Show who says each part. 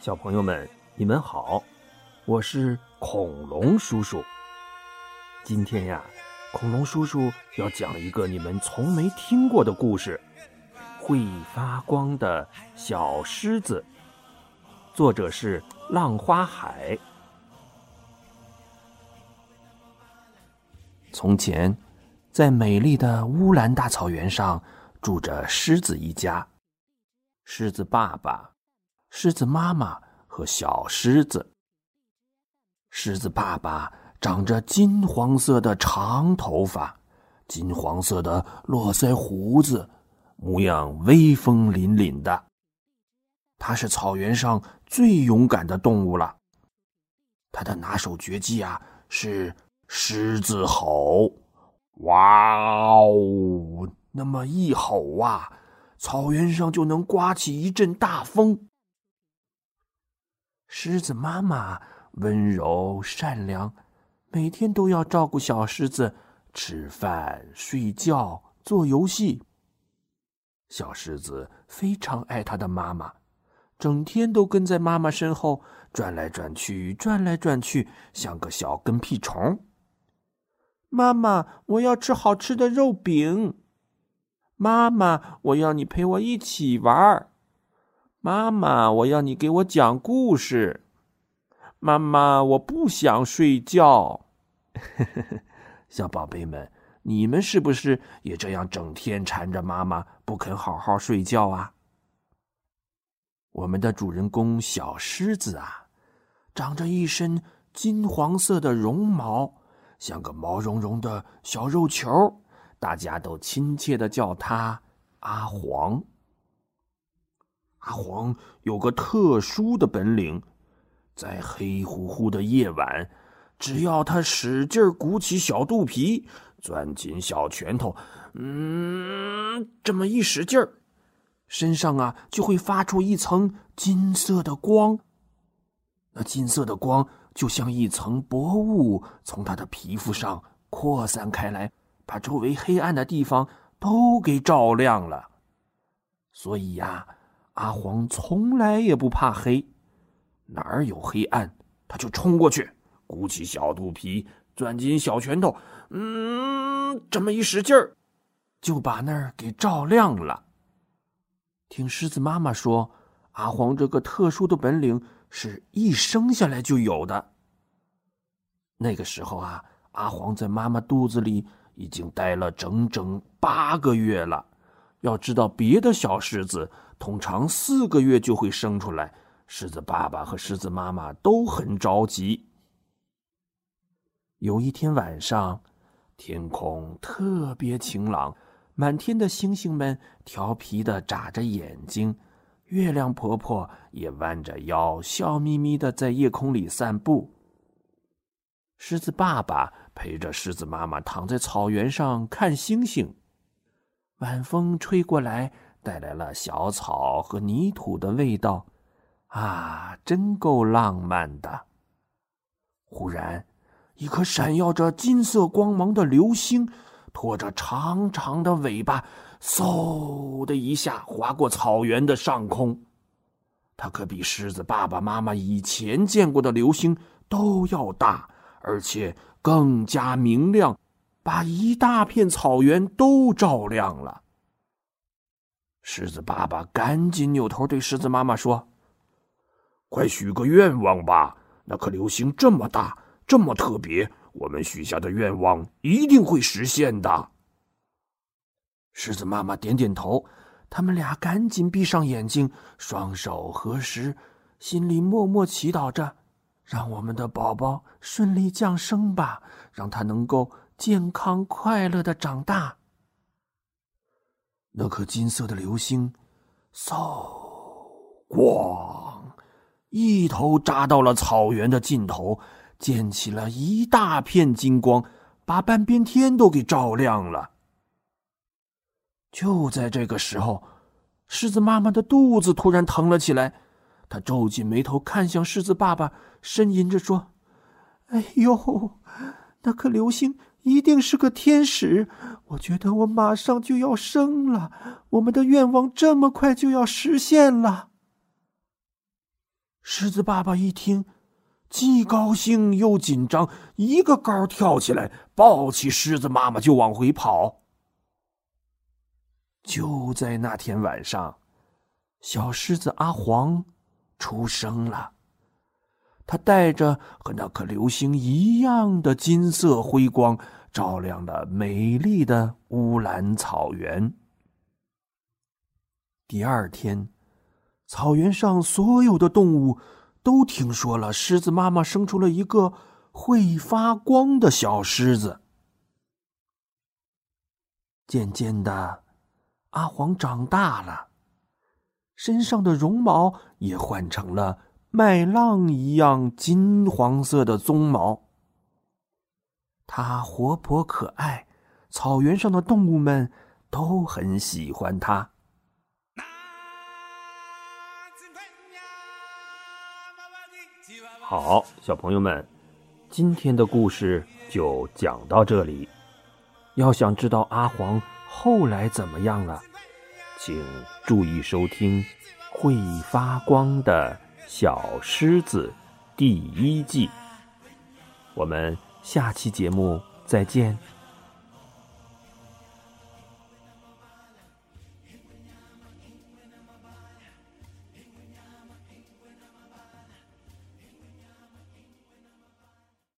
Speaker 1: 小朋友们，你们好，我是恐龙叔叔。今天呀，恐龙叔叔要讲一个你们从没听过的故事——会发光的小狮子。作者是浪花海。从前，在美丽的乌兰大草原上，住着狮子一家。狮子爸爸。狮子妈妈和小狮子。狮子爸爸长着金黄色的长头发，金黄色的络腮胡子，模样威风凛凛的。他是草原上最勇敢的动物了。他的拿手绝技啊是狮子吼，哇哦！那么一吼啊，草原上就能刮起一阵大风。狮子妈妈温柔善良，每天都要照顾小狮子吃饭、睡觉、做游戏。小狮子非常爱它的妈妈，整天都跟在妈妈身后转来转去，转来转去，像个小跟屁虫。妈妈，我要吃好吃的肉饼。妈妈，我要你陪我一起玩儿。妈妈，我要你给我讲故事。妈妈，我不想睡觉。小宝贝们，你们是不是也这样整天缠着妈妈不肯好好睡觉啊？我们的主人公小狮子啊，长着一身金黄色的绒毛，像个毛茸茸的小肉球，大家都亲切的叫它阿黄。阿黄有个特殊的本领，在黑乎乎的夜晚，只要他使劲鼓起小肚皮，攥紧小拳头，嗯，这么一使劲儿，身上啊就会发出一层金色的光。那金色的光就像一层薄雾，从他的皮肤上扩散开来，把周围黑暗的地方都给照亮了。所以呀。阿黄从来也不怕黑，哪儿有黑暗，他就冲过去，鼓起小肚皮，攥紧小拳头，嗯，这么一使劲儿，就把那儿给照亮了。听狮子妈妈说，阿黄这个特殊的本领是一生下来就有的。那个时候啊，阿黄在妈妈肚子里已经待了整整八个月了。要知道，别的小狮子通常四个月就会生出来，狮子爸爸和狮子妈妈都很着急。有一天晚上，天空特别晴朗，满天的星星们调皮的眨着眼睛，月亮婆婆也弯着腰，笑眯眯的在夜空里散步。狮子爸爸陪着狮子妈妈躺在草原上看星星。晚风吹过来，带来了小草和泥土的味道，啊，真够浪漫的。忽然，一颗闪耀着金色光芒的流星，拖着长长的尾巴，嗖的一下划过草原的上空。它可比狮子爸爸妈妈以前见过的流星都要大，而且更加明亮。把一大片草原都照亮了。狮子爸爸赶紧扭头对狮子妈妈说：“快许个愿望吧！那颗流星这么大，这么特别，我们许下的愿望一定会实现的。”狮子妈妈点点头，他们俩赶紧闭上眼睛，双手合十，心里默默祈祷着：“让我们的宝宝顺利降生吧，让他能够……”健康快乐的长大。那颗金色的流星，嗖，咣，一头扎到了草原的尽头，溅起了一大片金光，把半边天都给照亮了。就在这个时候，狮子妈妈的肚子突然疼了起来，她皱紧眉头看向狮子爸爸，呻吟着说：“哎呦，那颗流星！”一定是个天使，我觉得我马上就要生了，我们的愿望这么快就要实现了。狮子爸爸一听，既高兴又紧张，一个高跳起来，抱起狮子妈妈就往回跑。就在那天晚上，小狮子阿黄出生了。他带着和那颗流星一样的金色辉光，照亮了美丽的乌兰草原。第二天，草原上所有的动物都听说了狮子妈妈生出了一个会发光的小狮子。渐渐的，阿黄长大了，身上的绒毛也换成了。麦浪一样金黄色的鬃毛，它活泼可爱，草原上的动物们都很喜欢它。好，小朋友们，今天的故事就讲到这里。要想知道阿黄后来怎么样了，请注意收听《会发光的》。小狮子第一季，我们下期节目再见。